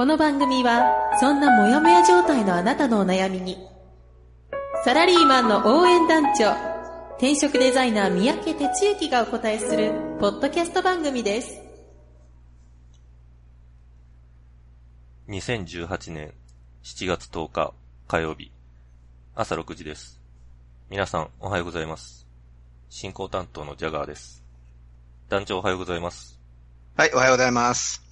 この番組はそんなモヤモヤ状態のあなたのお悩みにサラリーマンの応援団長転職デザイナー三宅哲之がお答えするポッドキャスト番組です2018年7月10日火曜日朝6時です。皆さんおはようございます。進行担当のジャガーです。団長おはようございます。はい、おはようございます。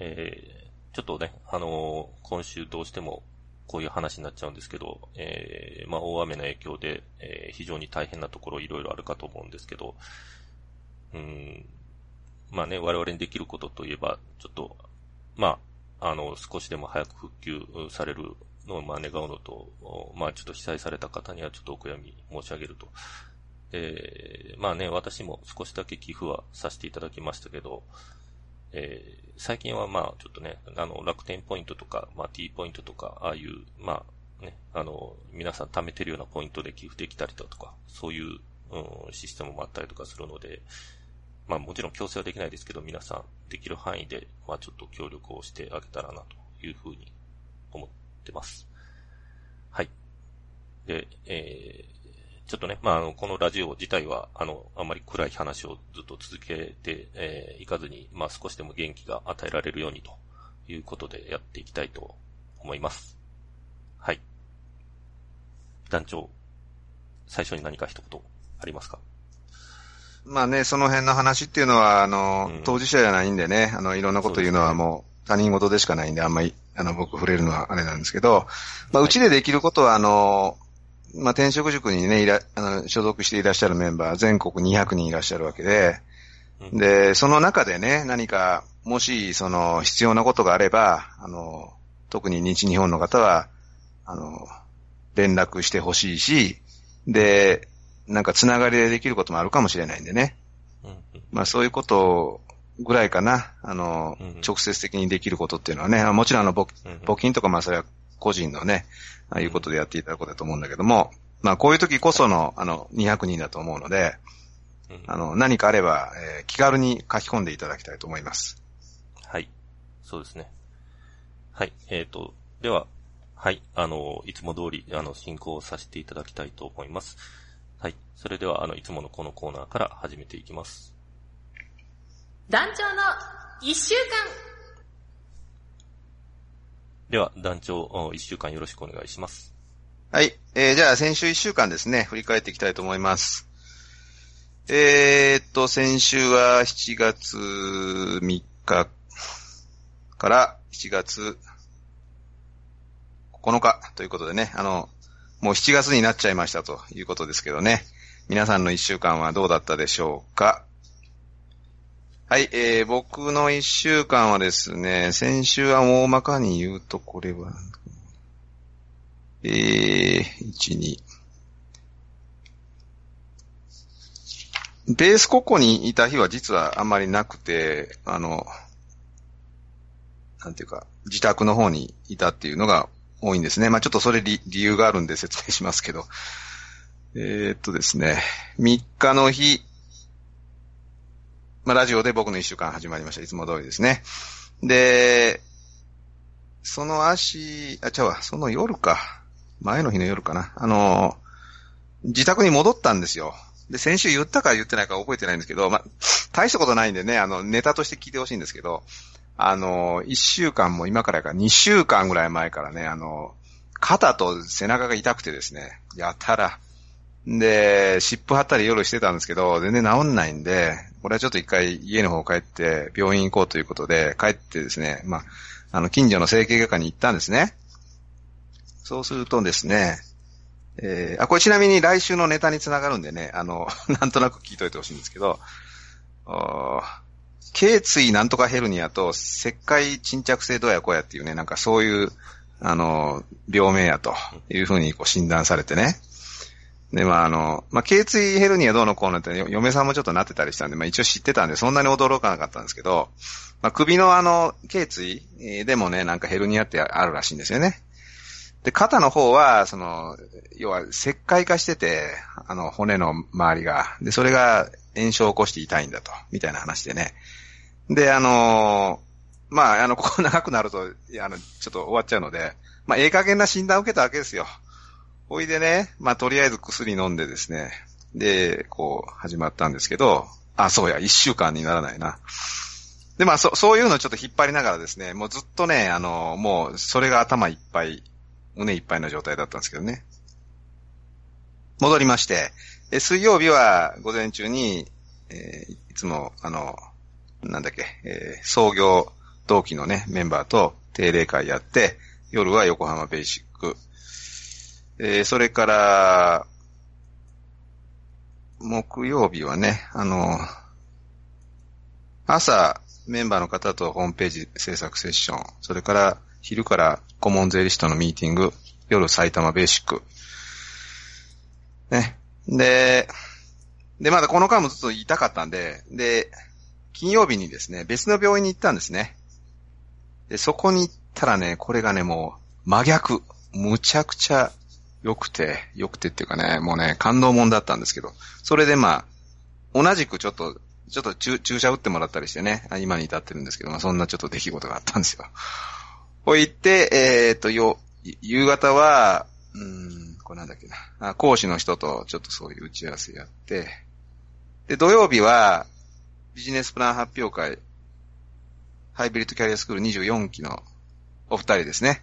えー、ちょっとね、あのー今週どうしてもこういう話になっちゃうんですけど、えー、まあ大雨の影響で、えー非常に大変なところいろいろあるかと思うんですけど、うん、まあね、我々にできることといえば、ちょっと、まあ、あの、少しでも早く復旧されるのを、まあ、願うのと、まあ、ちょっと被災された方にはちょっとお悔やみ申し上げると。で、まあね、私も少しだけ寄付はさせていただきましたけど、えー最近はまあ、ちょっとね、あの、楽天ポイントとか、まあ、T ポイントとか、ああいう、まあ、ね、あの、皆さん貯めてるようなポイントで寄付できたりだとか、そういう、うん、システムもあったりとかするので、まあもちろん強制はできないですけど、皆さんできる範囲で、まあちょっと協力をしてあげたらなというふうに思ってます。はい。で、えー、ちょっとね、まああの、このラジオ自体は、あの、あんまり暗い話をずっと続けて、えーいかずに、まあ少しでも元気が与えられるようにということでやっていきたいと思います。はい。団長、最初に何か一言ありますか？まあね、その辺の話っていうのは、あの、うん当事者じゃないんでね、あの、いろんなこと言うのはもう他人事でしかないんで、あんまり、あの、僕触れるのはあれなんですけど、まあ、うちでできることは、あの、まあ、転職塾にね、いら、あの、所属していらっしゃるメンバー、全国200人いらっしゃるわけで、うん。で、その中でね、何か、もし、その、必要なことがあれば、あの、特に日日本の方は、あの、連絡してほしいし、で、なんかつながりでできることもあるかもしれないんでね。まあそういうことぐらいかな。あの、うん直接的にできることっていうのはね、あもちろんあの、募金とかまあそれは個人のね、ああいうことでやっていただくことだと思うんだけども、まあこういう時こその、あの、200人だと思うので、うんあの、何かあれば、えー気軽に書き込んでいただきたいと思います。はい。そうですね。はい。えっ、と、では、はい。あの、いつも通り、あの、進行させていただきたいと思います。はい。それでは、あの、いつものこのコーナーから始めていきます。団長の一週間では、団長、一週間よろしくお願いします。はい。えーじゃあ先週1週間ですね、振り返っていきたいと思います。えーっと、先週は7月3日から7月9日ということでね、あの、もう7月になっちゃいましたということですけどね。皆さんの1週間はどうだったでしょうか？はい、えー、僕の1週間はですね、先週は大まかに言うと、これは、えー、1、2。ベースここにいた日は実はあんまりなくて、あの、なんていうか、自宅の方にいたっていうのが多いんですね。まあちょっとそれ理理由があるんで説明しますけど。えー、っとですね、3日の日、まあラジオで僕の1週間始まりました。いつも通りですね。で、その足、あ、ちゃうわ、その夜か。前の日の夜かな。あの、自宅に戻ったんですよ。で、先週言ったか言ってないか覚えてないんですけど、まあ、大したことないんでね、あの、ネタとして聞いてほしいんですけど、あの、一週間も今からから2週間ぐらい前からね、あの、肩と背中が痛くてですね、やたら。で、湿布貼ったり夜してたんですけど、全然治んないんで、これはちょっと一回家の方帰って病院行こうということで、帰ってですね、まあ、あの、近所の整形外科に行ったんですね。そうするとですね、えー、あ、これちなみに来週のネタにつながるんでね、あの、なんとなく聞いといてほしいんですけど、あー頸椎なんとかヘルニアと石灰沈着性どうやこうやっていうね、なんかそういう、あの、病名やというふうにこう診断されてね。で、まあ、あの、まあ、頸椎ヘルニアどうのこうのって、嫁さんもちょっとなってたりしたんで、まあ、一応知ってたんで、そんなに驚かなかったんですけど、まあ、首のあの、頸椎でもね、なんかヘルニアってあるらしいんですよね。で、肩の方は、その、要は、石灰化してて、あの、骨の周りが。で、それが炎症を起こして痛いんだと、みたいな話でね。で、あのまあ、あの、ここ長くなると、あの、ちょっと終わっちゃうので、まあ、ええ加減な診断を受けたわけですよ。おいでね、まあ、とりあえず薬飲んでですね、で、こう、始まったんですけど、あ、そうや、一週間にならないな。で、まあ、そ、そういうのをちょっと引っ張りながらですね、もうずっとね、あの、もう、それが頭いっぱい、胸いっぱいの状態だったんですけどね。戻りまして、え水曜日は午前中に、えー、いつも、あの、なんだっけ、えー、創業同期のね、メンバーと定例会やって、夜は横浜ベーシック、えー、それから、木曜日はね、あの、朝、メンバーの方とホームページ制作セッション、それから昼から顧問税理士とのミーティング、夜埼玉ベーシック。ね。で、で、まだこの間もずっと痛かったんで、で、金曜日にですね、別の病院に行ったんですね。で、そこに行ったらね、これがね、もう真逆。むちゃくちゃ良くて、良くてっていうかね、もうね、感動もんだったんですけど、それでまあ、同じくちょっと、ちょっと注射打ってもらったりしてね、今に至ってるんですけど、まあそんなちょっと出来事があったんですよ。こう言って、えー、っと、よ、夕方は、うん、これなんだっけな、講師の人とちょっとそういう打ち合わせやって、で、土曜日は、ビジネスプラン発表会、ハイブリッドキャリアスクール24期のお二人ですね。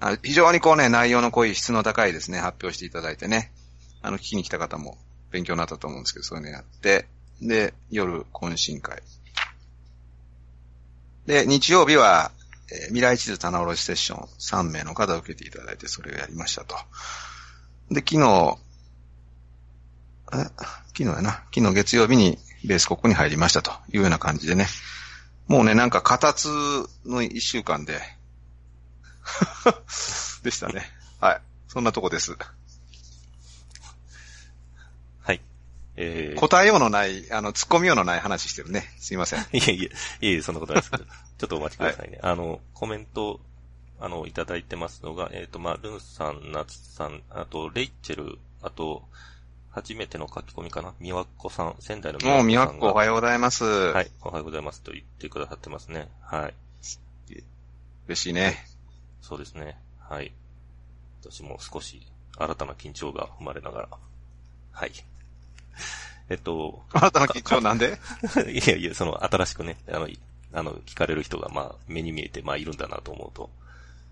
あ非常にこうね、内容の濃い質の高いですね、発表していただいてね。あの、聞きに来た方も勉強になったと思うんですけど、そういうのやって、で、夜、懇親会。で、日曜日は、えー、未来地図棚卸セッション3名の方を受けていただいて、それをやりましたと。で、昨日、え昨日やな。昨日月曜日にベース国に入りましたというような感じでね。もうね、なんか、形つの一週間で、でしたね。はい。そんなとこです。はい。えー、答えようのない、あの、突っ込みようのない話してるね。すいません。いえいえ、いえそんなことないですけど。ちょっとお待ちくださいね。はい、あの、コメント、あの、いただいてますのが、えっ、ー、と、まあ、ルンさん、ナツさん、あと、レイチェル、あと、初めての書き込みかなみわっこさん、仙台のみわっこさん。もうみわっこおはようございます。はい、おはようございますと言ってくださってますね。はい。嬉しいね。そうですね。はい。私も少し新たな緊張が生まれながら。はい。えっと。新たな緊張なんで？いやいや、その新しくね、あの、あの、聞かれる人が、まあ、目に見えて、まあ、いるんだなと思うと。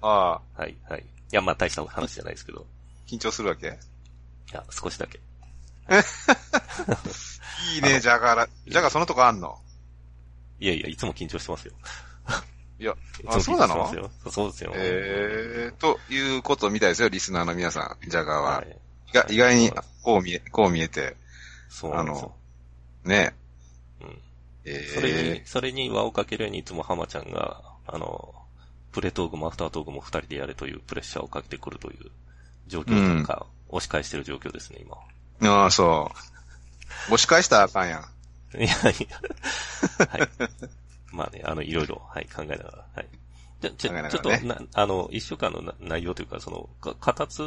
ああ。はい、はい。いや、まあ、大した話じゃないですけど。緊張するわけ？いや、少しだけ。いいね、じゃがじゃがそのとこあんの？いやいや、いつも緊張してますよ。いや、あ、そうなの？そうですよ。えー、ということみたいですよ、リスナーの皆さん、ジャガーは。はい、意外に、こう見え、こう見えて。そうなんですよ。ねうん。えー、それに、それに輪をかけるようにいつも浜ちゃんが、あの、プレトークもアフタートークも二人でやれというプレッシャーをかけてくるという状況なんか、押し返してる状況ですね、今。ああ、そう。押し返したらあかんやん。いやいや。はい。まあね、あの、いろいろ、はい、考えながら、はい。じゃ、ちょ、ね、ちょっと、な、あの、一週間の内容というか、その、か、肩つ、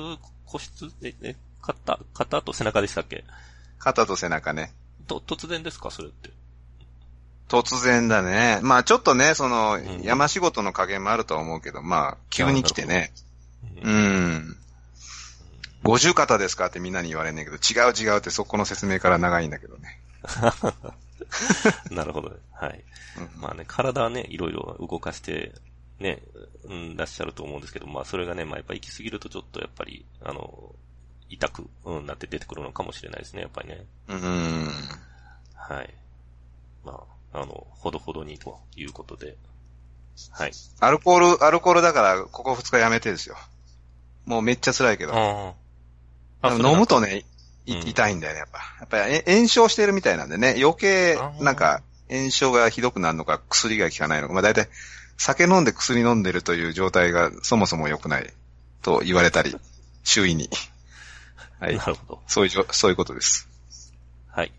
個室、え、え、肩、肩と背中でしたっけ？肩と背中ね。と、突然ですか、それって。突然だね。まあちょっとね、その、うん、山仕事の加減もあるとは思うけど、まあ、急に来てね。うん。五十肩ですか？ってみんなに言われんねんけど、違う違うってそこの説明から長いんだけどね。なるほど、ね。はい。まあね、体はね、いろいろ動かして、ね、うん、らっしゃると思うんですけど、まあそれがね、まあやっぱ行き過ぎるとちょっとやっぱり、あの、痛く、うん、なって出てくるのかもしれないですね、やっぱりね。うん。はい。まあ、あの、ほどほどにということで。はい。アルコール、アルコールだから、ここ二日やめてですよ。もうめっちゃ辛いけど。飲むとね、痛いんだよね、やっぱ。やっぱり炎症してるみたいなんでね、余計、なんか、炎症がひどくなるのか、薬が効かないのか、まあ大体、酒飲んで薬飲んでるという状態がそもそも良くないと言われたり、周囲に。はい。なるほど。そういうそういうことです。はい。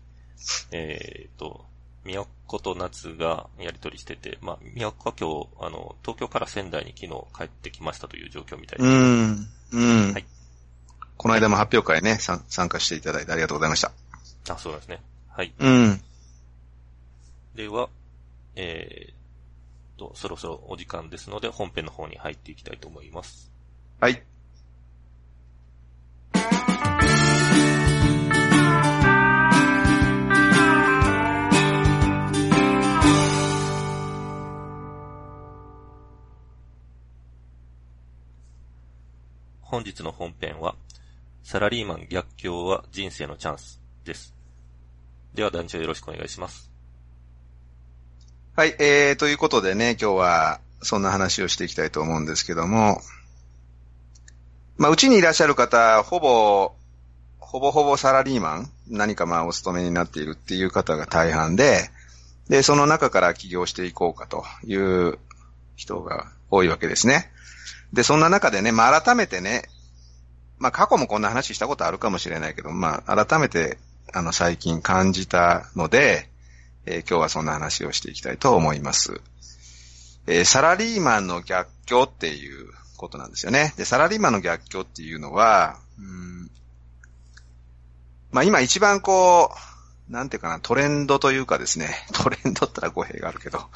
えっ、と、宮古と夏がやりとりしてて、まあ、宮古は今日、あの、東京から仙台に昨日帰ってきましたという状況みたいうです。ん。うん。はいこの間も発表会ね、参参加していただいてありがとうございました。あ、そうなんですね。はい。うん。では、えー、と、そろそろお時間ですので、本編の方に入っていきたいと思います。はい。本日の本編は、サラリーマン逆境は人生のチャンスです。では団長よろしくお願いします。はい、えー、ということでね、今日はそんな話をしていきたいと思うんですけども、まあ、うちにいらっしゃる方、ほぼ、ほぼほぼサラリーマン、何かまあお勤めになっているっていう方が大半で、で、その中から起業していこうかという人が多いわけですね。で、そんな中でね、まあ、改めてね、まあ、過去もこんな話したことあるかもしれないけど、まあ、改めて、あの、最近感じたので、えー今日はそんな話をしていきたいと思います。えーサラリーマンの逆境っていうことなんですよね。で、サラリーマンの逆境っていうのは、うんまあ今一番こう、なんていうかな、トレンドというかですね、トレンドったら語弊があるけど、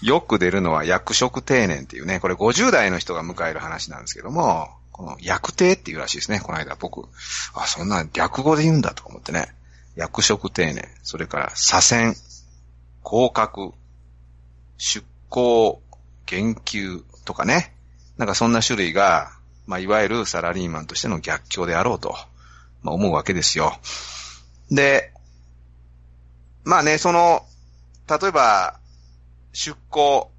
よく出るのは役職定年っていうね、これ50代の人が迎える話なんですけども、この役定っていうらしいですね、この間僕。あ、そんな略語で言うんだと思ってね。役職定年、それから左遷、降格、出向、減給とかね。なんかそんな種類が、まあ、いわゆるサラリーマンとしての逆境であろうと、まあ、思うわけですよ。で、まあね、その、例えば、出向、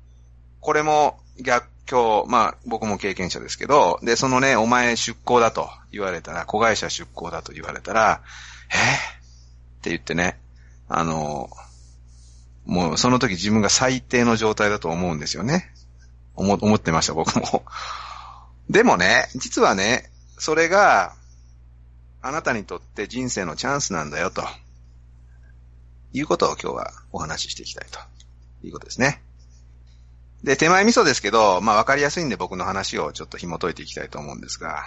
これも逆境、まあ僕も経験者ですけど、で、そのね、お前出向だと言われたら、子会社出向だと言われたら、えって言ってね、あの、もうその時自分が最低の状態だと思うんですよね。思、思ってました、僕も。でもね、実はね、それが、あなたにとって人生のチャンスなんだよ、と。いうことを今日はお話ししていきたいということですね。で、手前味噌ですけど、まあわかりやすいんで僕の話をちょっと紐解いていきたいと思うんですが、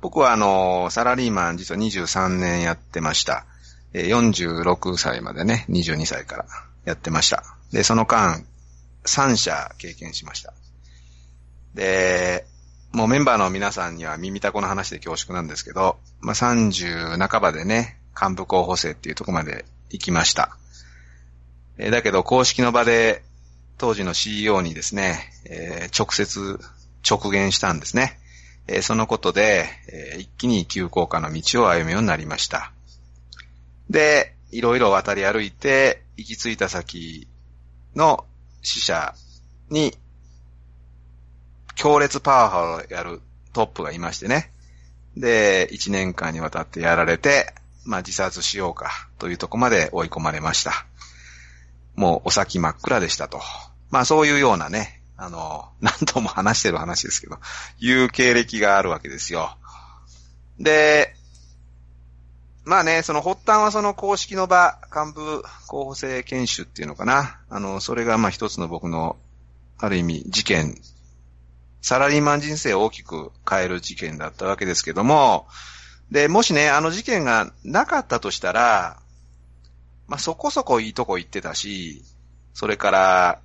僕はあの、サラリーマン実は23年やってました。46歳までね、22歳からやってました。で、その間、3社経験しました。で、もうメンバーの皆さんには耳たこの話で恐縮なんですけど、まあ、30半ばでね、幹部候補生っていうとこまで行きました。だけど、公式の場で、当時の CEO にですね、えー直接直言したんですね。えーそのことで、えー一気に急降下の道を歩むようになりました。で、いろいろ渡り歩いて、行き着いた先の死者に、強烈パワハラをやるトップがいましてね。で、一年間にわたってやられて、まあ自殺しようかというとこまで追い込まれました。もうお先真っ暗でしたと。まあそういうようなね、あの、何度も話してる話ですけど、いう経歴があるわけですよ。で、まあね、その発端はその公式の場、幹部候補生研修っていうのかな。あの、それがまあ一つの僕の、ある意味事件、サラリーマン人生を大きく変える事件だったわけですけども、で、もしね、あの事件がなかったとしたら、まあそこそこいいとこ行ってたし、それから、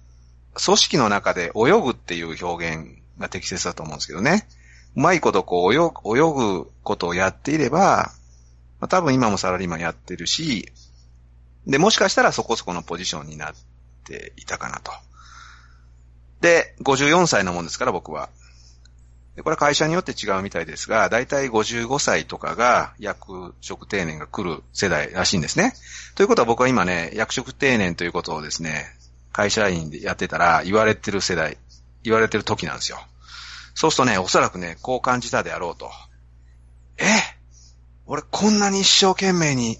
組織の中で泳ぐっていう表現が適切だと思うんですけどね。うまいことこう泳ぐ、泳ぐことをやっていれば、まあ、多分今もサラリーマンやってるし、で、もしかしたらそこそこのポジションになっていたかなと。で、54歳のもんですから僕は。で、これは会社によって違うみたいですが、だいたい55歳とかが役職定年が来る世代らしいんですね。ということは僕は今ね、役職定年ということをですね、会社員でやってたら言われてる世代、言われてる時なんですよ。そうするとね、おそらくね、こう感じたであろうと。え俺こんなに一生懸命に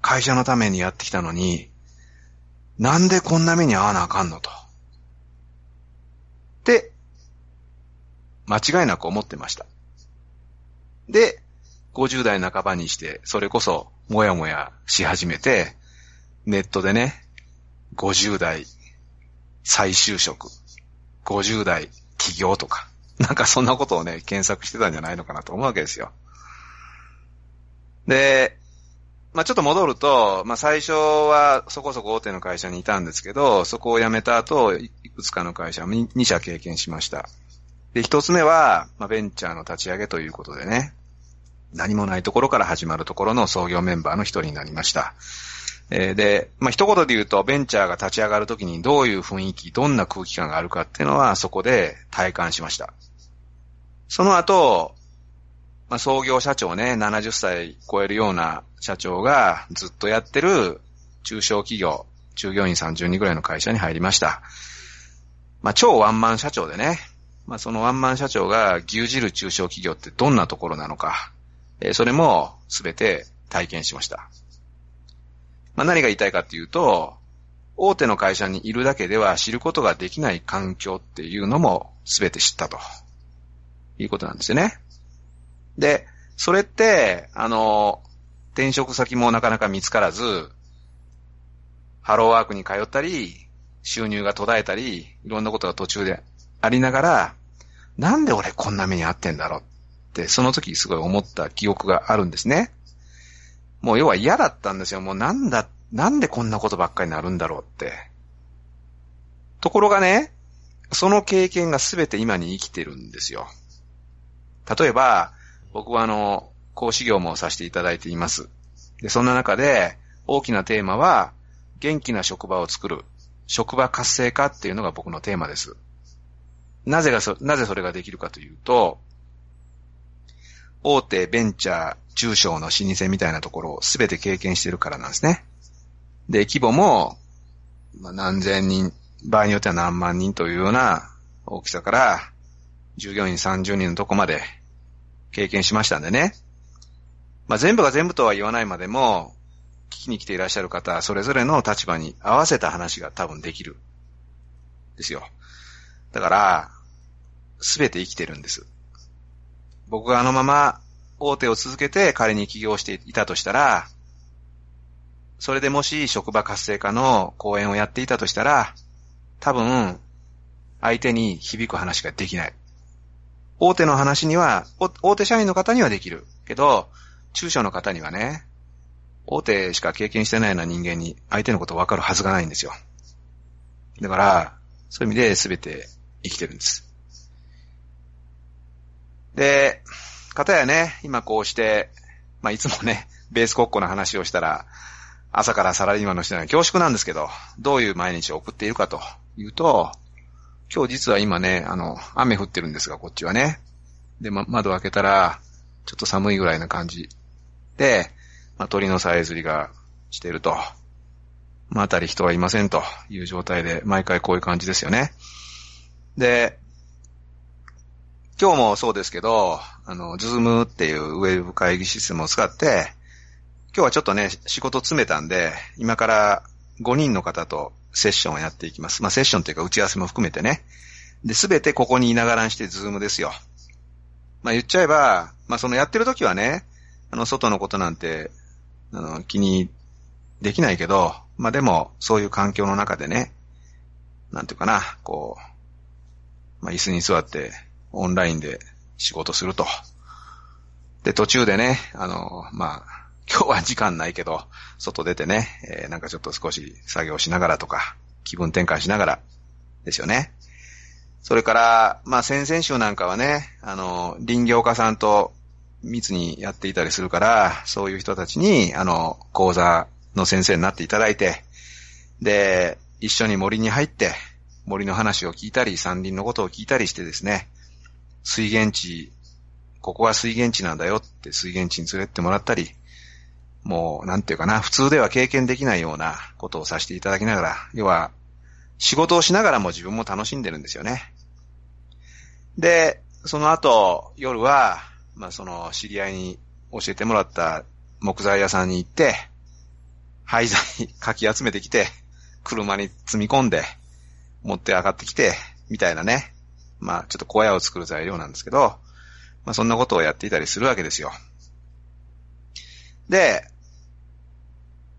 会社のためにやってきたのに、なんでこんな目に遭わなあかんのと。で、間違いなく思ってました。で、50代半ばにして、それこそ、もやもやし始めて、ネットでね、50代再就職、50代起業とか、なんかそんなことをね、検索してたんじゃないのかなと思うわけですよ。で、まあ、ちょっと戻ると、まあ、最初はそこそこ大手の会社にいたんですけど、そこを辞めた後、いくつかの会社2社経験しました。で、一つ目は、まあ、ベンチャーの立ち上げということでね、何もないところから始まるところの創業メンバーの一人になりました。え、で、まあ、一言で言うと、ベンチャーが立ち上がるときにどういう雰囲気、どんな空気感があるかっていうのは、そこで体感しました。その後、まあ、創業社長ね、70歳超えるような社長がずっとやってる中小企業、従業員30人ぐらいの会社に入りました。まあ、超ワンマン社長でね、まあ、そのワンマン社長が牛耳る中小企業ってどんなところなのか、えー、それもすべて体験しました。まあ、何が言いたいかっていうと、大手の会社にいるだけでは知ることができない環境っていうのもすべて知ったと。いうことなんですよね。で、それって、あの、転職先もなかなか見つからず、ハローワークに通ったり、収入が途絶えたり、いろんなことが途中でありながら、なんで俺こんな目に遭ってんだろうって、その時すごい思った記憶があるんですね。もう要は嫌だったんですよ。もうなんだ、なんでこんなことばっかりになるんだろうって。ところがね、その経験が全て今に生きてるんですよ。例えば、僕はあの、講師業もさせていただいています。で、そんな中で、大きなテーマは、元気な職場を作る、職場活性化っていうのが僕のテーマです。なぜがそ、なぜそれができるかというと、大手ベンチャー、中小の老舗みたいなところをすべて経験してるからなんですね。で、規模も、まあ、何千人、場合によっては何万人というような大きさから、従業員30人のとこまで経験しましたんでね。まあ、全部が全部とは言わないまでも、聞きに来ていらっしゃる方、それぞれの立場に合わせた話が多分できる。ですよ。だから、すべて生きてるんです。僕があのまま大手を続けて仮に起業していたとしたら、それでもし職場活性化の講演をやっていたとしたら、多分、相手に響く話ができない。大手の話には、大手社員の方にはできる。けど、中小の方にはね、大手しか経験してないような人間に相手のこと分かるはずがないんですよ。だから、そういう意味で全て生きてるんです。で、方やね、今こうして、まあ、いつもね、ベース国庫の話をしたら、朝からサラリーマンの人には恐縮なんですけど、どういう毎日を送っているかというと、今日実は今ね、あの、雨降ってるんですが、こっちはね。で、ま、窓開けたら、ちょっと寒いぐらいな感じ。で、まあ、鳥のさえずりがしてると。まあ、あたり人はいませんという状態で、毎回こういう感じですよね。で、今日もそうですけど、あの、 Zoom っていうウェブ会議システムを使って、今日はちょっとね、仕事詰めたんで、今から5人の方とセッションをやっていきます。まあ、セッションっていうか打ち合わせも含めてね。で、すべてここにいながらにして Zoom ですよ。まあ、言っちゃえば、まあ、そのやってる時はね、あの、外のことなんて、あの、気にできないけど、まあ、でも、そういう環境の中でね、なんていうかな、こう、まあ、椅子に座ってオンラインで仕事すると。で、途中でね、あの、まあ、今日は時間ないけど、外出てね、えー、なんかちょっと少し作業しながらとか、気分転換しながら、ですよね。それから、まあ、先々週なんかはね、あの、林業家さんと密にやっていたりするから、そういう人たちに、あの、講座の先生になっていただいて、で、一緒に森に入って、森の話を聞いたり、山林のことを聞いたりしてですね、水源地、ここは水源地なんだよって水源地に連れてってもらったり、もう、なんていうかな、普通では経験できないようなことをさせていただきながら、要は、仕事をしながらも自分も楽しんでるんですよね。で、その後、夜は、まあ、その、知り合いに教えてもらった木材屋さんに行って、廃材 かき集めてきて、車に積み込んで、持って上がってきて、みたいなね。まあ、ちょっと小屋を作る材料なんですけど、まあ、そんなことをやっていたりするわけですよ。で、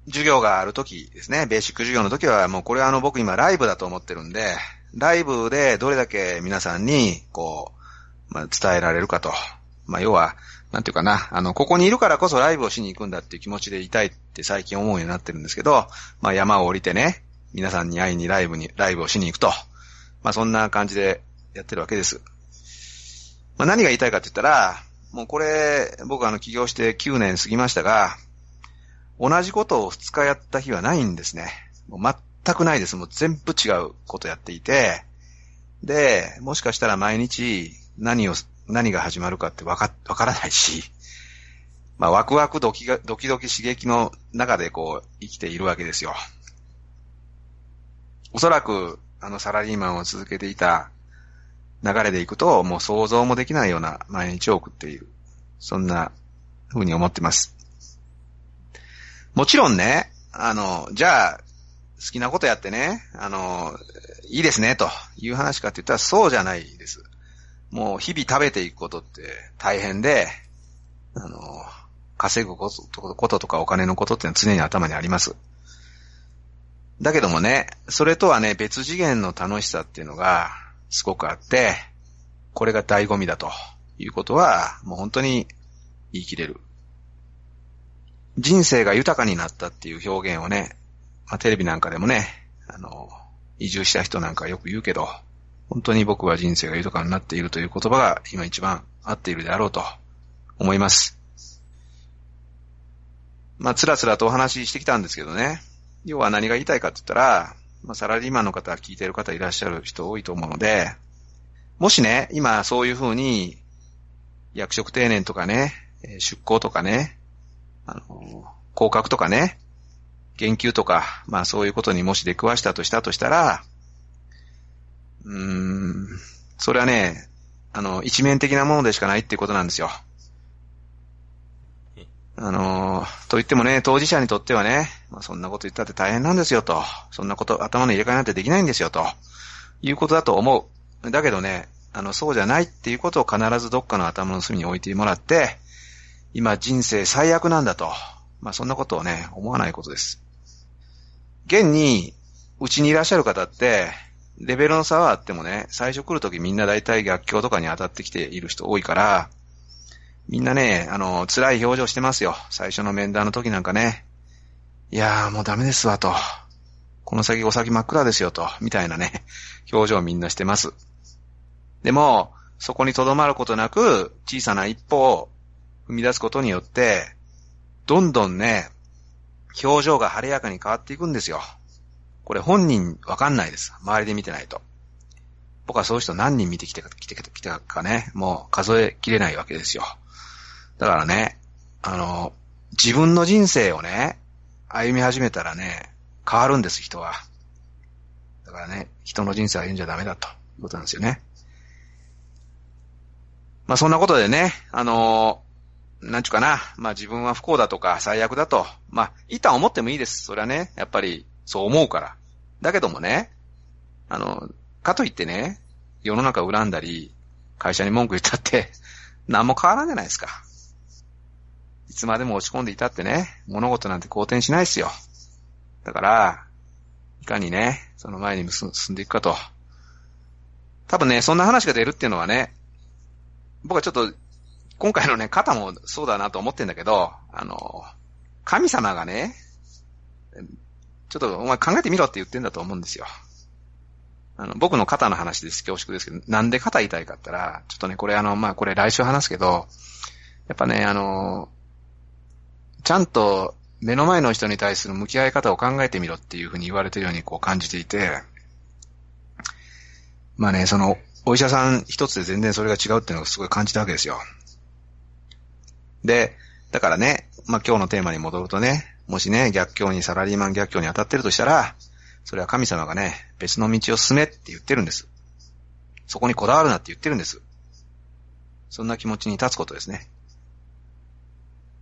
授業がある時ですね、ベーシック授業の時はもうこれはあの僕今ライブだと思ってるんで、ライブでどれだけ皆さんにこう、まあ、伝えられるかと。まあ、要は、なんていうかな、あの、ここにいるからこそライブをしに行くんだっていう気持ちでいたいって最近思うようになってるんですけど、まあ、山を降りてね、皆さんに会いにライブに、ライブをしに行くと。まあ、そんな感じでやってるわけです。まあ、何が言いたいかって言ったら、もうこれ、僕あの起業して9年過ぎましたが、同じことを2日やった日はないんですね。もう全くないです。もう全部違うことやっていて、で、もしかしたら毎日何を、何が始まるかってわか、わからないし、まあワクワクドキが、ドキドキ刺激の中でこう生きているわけですよ。おそらく、あのサラリーマンを続けていた流れでいくと、もう想像もできないような毎日を送っている。そんな風に思ってます。もちろんね、あの、じゃあ、好きなことやってね、あの、いいですね、という話かって言ったらそうじゃないです。もう日々食べていくことって大変で、あの、稼ぐこととかお金のことってのは常に頭にあります。だけどもね、それとはね、別次元の楽しさっていうのがすごくあって、これが醍醐味だということは、もう本当に言い切れる。人生が豊かになったっていう表現をね、まあ、テレビなんかでもね、あの、移住した人なんかよく言うけど、本当に僕は人生が豊かになっているという言葉が今一番合っているであろうと思います。まあ、つらつらとお話ししてきたんですけどね。要は何が言いたいかって言ったら、まあ、サラリーマンの方、聞いてる方いらっしゃる人多いと思うので、もしね、今そういうふうに、役職定年とかね、出向とかね、あの、降格とかね、研究とか、まあそういうことにもし出くわしたとしたとしたら、うーん、それはね、あの、一面的なものでしかないっていうことなんですよ。あの、と言ってもね、当事者にとってはね、まあ、そんなこと言ったって大変なんですよと。そんなこと、頭の入れ替えなんてできないんですよと。いうことだと思う。だけどね、あの、そうじゃないっていうことを必ずどっかの頭の隅に置いてもらって、今人生最悪なんだと。まあそんなことをね、思わないことです。現に、うちにいらっしゃる方って、レベルの差はあってもね、最初来るときみんな大体逆境とかに当たってきている人多いから、みんなね、あの、辛い表情してますよ。最初の面談の時なんかね。いやーもうダメですわと。この先お先真っ暗ですよと。みたいなね、表情をみんなしてます。でも、そこに留まることなく、小さな一歩を踏み出すことによって、どんどんね、表情が晴れやかに変わっていくんですよ。これ本人わかんないです。周りで見てないと。僕はそういう人何人見てきてか、来てきたかね、もう数えきれないわけですよ。だからね、あの、自分の人生をね、歩み始めたらね、変わるんです、人は。だからね、人の人生を歩んじゃダメだということなんですよね。まあそんなことでね、あのなんちゅうかな、まあ自分は不幸だとか最悪だと、まあ、一旦思ってもいいです。それはね、やっぱりそう思うから。だけどもね、あの、かといってね、世の中恨んだり、会社に文句言ったって、何も変わらんじゃないですか。いつまでも落ち込んでいたってね、物事なんて好転しないですよ。だから、いかにね、その前に進んでいくかと。多分ね、そんな話が出るっていうのはね、僕はちょっと今回のね、肩もそうだなと思ってんだけど、あの、神様がね、ちょっとお前考えてみろって言ってんだと思うんですよ。あの、僕の肩の話です。恐縮ですけど、なんで肩痛いかったら、ちょっとね、これあの、まあ、これ来週話すけど、やっぱね、あの、ちゃんと目の前の人に対する向き合い方を考えてみろっていうふうに言われてるようにこう感じていて、まあね、その、お医者さん一つで全然それが違うっていうのをすごい感じたわけですよ。で、だからね、まあ、今日のテーマに戻るとね、もしね、逆境にサラリーマン逆境に当たってるとしたら、それは神様がね、別の道を進めって言ってるんです。そこにこだわるなって言ってるんです。そんな気持ちに立つことですね。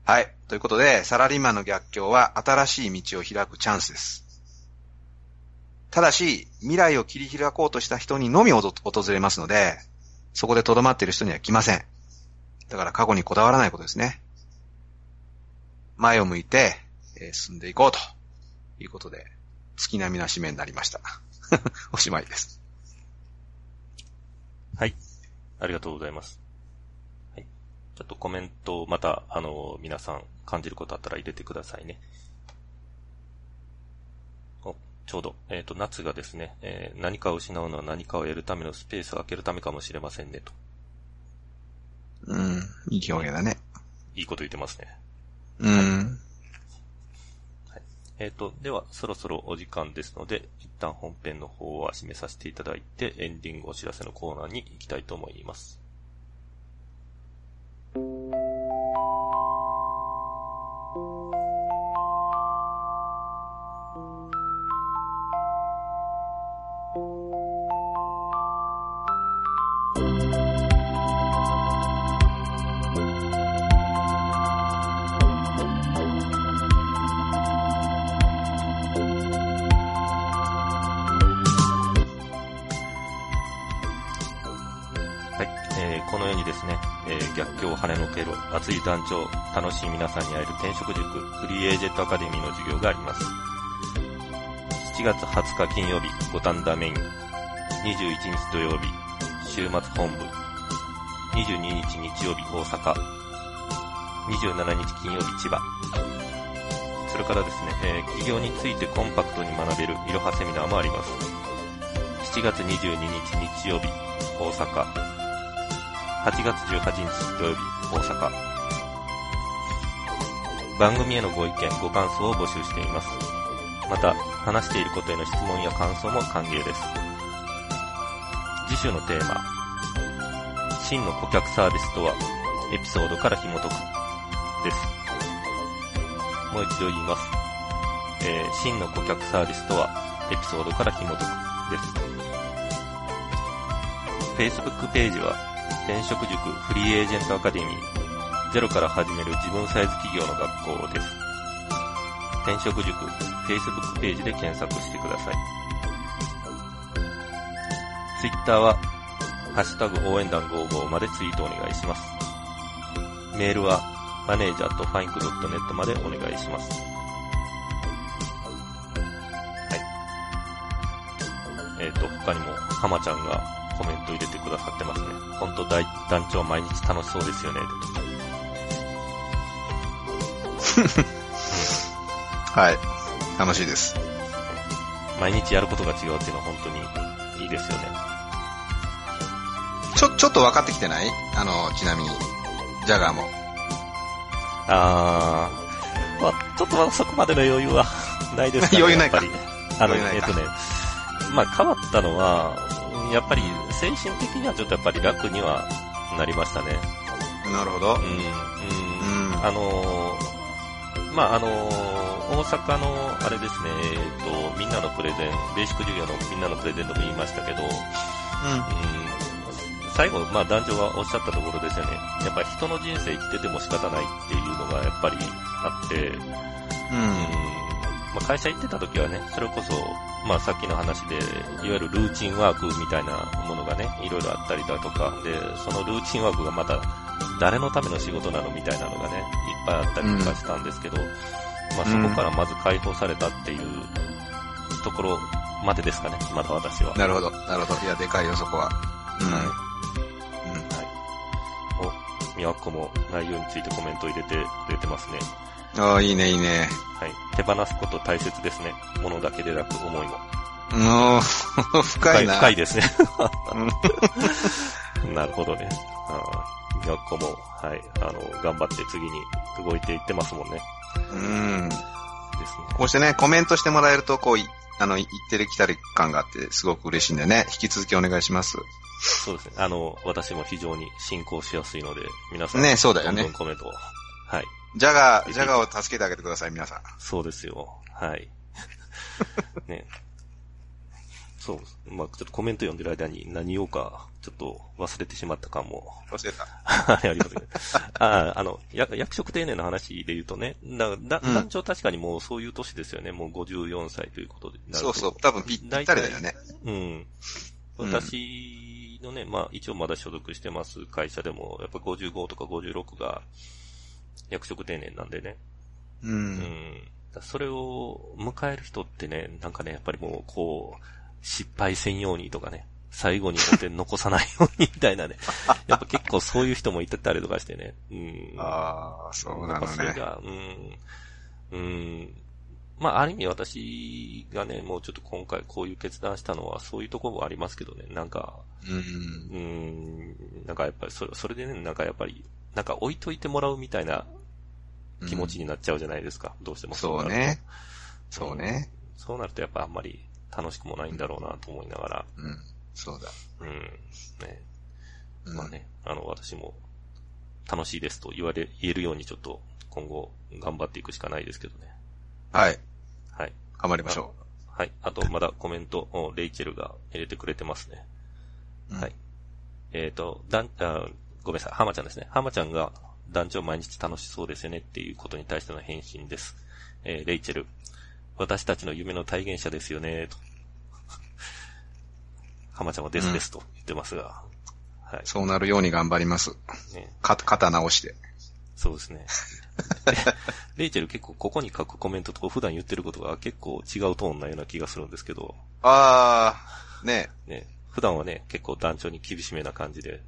はい。ということで、サラリーマンの逆境は新しい道を開くチャンスです。ただし、未来を切り開こうとした人にのみ訪れますので、そこで留まっている人には来ません。だから過去にこだわらないことですね。前を向いて、え進んでいこうということで、月並みな締めになりました。おしまいです。はい。ありがとうございます。はい。ちょっとコメントをまた、あの、皆さん感じることあったら入れてくださいね。お、ちょうど、えっ、と、夏がですね、えー何かを失うのは何かを得るためのスペースを空けるためかもしれませんね、と。うん、いい表現だね。いいこと言ってますね。うん。えっ、と、では、そろそろお時間ですので、一旦本編の方は締めさせていただいて、エンディングお知らせのコーナーに行きたいと思います。熱い団長、楽しい皆さんに会える転職塾フリーエージェントアカデミーの授業があります。7月20日金曜日、五反田メイン。21日土曜日、週末本部。22日日曜日、大阪。27日金曜日、千葉。それからですね、えー企業についてコンパクトに学べるいろはセミナーもあります。7月22日日曜日、大阪。8月18日土曜日、大阪。番組へのご意見、ご感想を募集しています。また、話していることへの質問や感想も歓迎です。次週のテーマ、真の顧客サービスとは、エピソードから紐解く、です。もう一度言います。えー真の顧客サービスとは、エピソードから紐解く、です。Facebook ページは、転職塾フリーエージェントアカデミー、ゼロから始める自分サイズ企業の学校です。転職塾 Facebook ページで検索してください。Twitter は、ハッシュタグ応援団55までツイートお願いします。メールは、マネージャーとファインク .net までお願いします。はい。えっ、と、他にも、浜ちゃんがコメント入れてくださってますね。ほんと団長毎日楽しそうですよね。はい。楽しいです。毎日やることが違うっていうのは本当にいいですよね。ちょ、ちょっと分かってきてない？あの、ちなみに、ジャガーも。あー、まあちょっとまだそこまでの余裕は ないですかね。余裕ないかやっぱり。あの、余裕ないかえっとね、まあ変わったのは、やっぱり精神的にはちょっとやっぱり楽にはなりましたね。なるほどうん、。うん。うん。あのーまあ、あのー大阪の、あれですね、えっ、と、みんなのプレゼン、ベーシック授業のみんなのプレゼンでも言いましたけど、うん、最後、まあ、男女がおっしゃったところですよね。やっぱり人の人生生きてても仕方ないっていうのがやっぱりあって、うん、うん。まあ、会社行ってた時はね、それこそ、まあ、さっきの話で、いわゆるルーチンワークみたいなものがね、いろいろあったりだとか、で、そのルーチンワークがまた、誰のための仕事なのみたいなのがね、いっぱいあったりとかしたんですけど、まあ、そこからまず解放されたっていうところまでですかね、まだ私は。なるほど。なるほど。いや、でかいよ、そこは。うん。はいお、みわっこも内容についてコメント入れてくれてますね。うん。ああ、いいね、いいね。はい。手放すこと大切ですね。物だけでなく思いも。もう、深いな。深いですね。うん なるほどね。あーみわっこも、はい。あの、頑張って次に動いていってますもんね。うん。ですね。こうしてね、コメントしてもらえると、こう、いあの、言ってる来たり感があって、すごく嬉しいんでね、引き続きお願いします。そうですね。あの、私も非常に進行しやすいので、皆さん。ねそうだよねどんどんコメントを。はい。ジャガー、ジャガーを助けてあげてください、皆さん。そうですよ。はい。ね。そう。まあちょっとコメント読んでる間に何言おうか、ちょっと忘れてしまった感も。忘れた。ありますね。ああの、役職定年の話で言うとね、だだうん団長確かにもうそういう年ですよね。もう54歳ということで。そうそう。多分ぴったりだよね。うん。うん私のね、まあ一応まだ所属してます会社でも、やっぱ55とか56が役職定年なんでね。う。うんん。だそれを迎える人ってね、なんかね、やっぱりもうこう、失敗せんようにとかね、最後にお手残さないようにみたいなね。やっぱ結構そういう人もいてたりとかしてね。うん。ああ、そうなのね。それが、うん。うん。まあ、ある意味私がね、もうちょっと今回こういう決断したのはそういうところもありますけどね、なんか、うん。うん、なんかやっぱりそれ、それでね、なんかやっぱり、なんか置いといてもらうみたいな気持ちになっちゃうじゃないですか、どうしてもそうね。そうね。そうなるとやっぱあんまり楽しくもないんだろうなと思いながら、うん。そうだ。うん、ね、うんまあね、あの、私も楽しいですと言われ、言えるようにちょっと今後頑張っていくしかないですけどね。はい。はい。頑張りましょはい。あと、まだコメントをレイチェルが入れてくれてますね。う。はい。えっ、と、だん、あごめんなさい、浜ちゃんですね。浜ちゃんが団長毎日楽しそうですよねっていうことに対しての返信です。えーレイチェル、私たちの夢の体現者ですよね、と。浜ちゃんはですですと言ってますが、はい。そうなるように頑張ります。ね、か、肩直して。そうですね。レイチェル結構ここに書くコメントと普段言ってることが結構違うトーンなような気がするんですけど、ああ、ね。ね、普段はね、結構団長に厳しめな感じで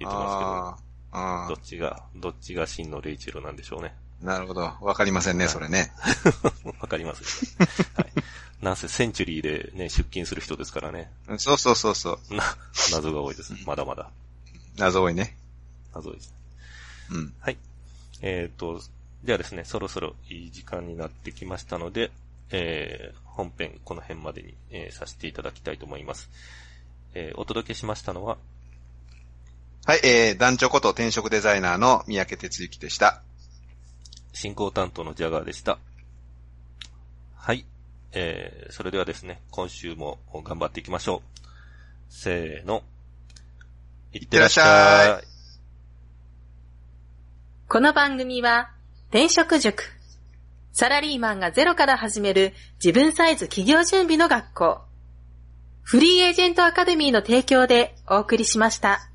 言ってますけど、ああ、あどっちが、どっちが真のレイチェルなんでしょうね。あ、なるほど。わかりませんね、それね。わかります、はい。なんせセンチュリーでね、出勤する人ですからね。そうそうそうそう。な、謎が多いです。まだまだ。謎多いね。謎多いです。うん。はい。えっ、と、ではですね、そろそろいい時間になってきましたので、えー、本編この辺までに、えーさせていただきたいと思います。えーお届けしましたのは、はい、えー、団長こと転職デザイナーの三宅哲之でした。進行担当のジャガーでした。はい。えー、それではですね、今週も頑張っていきましょう。せーの。いってらっしゃい。この番組は、転職塾。サラリーマンがゼロから始める自分サイズ企業準備の学校。フリーエージェントアカデミーの提供でお送りしました。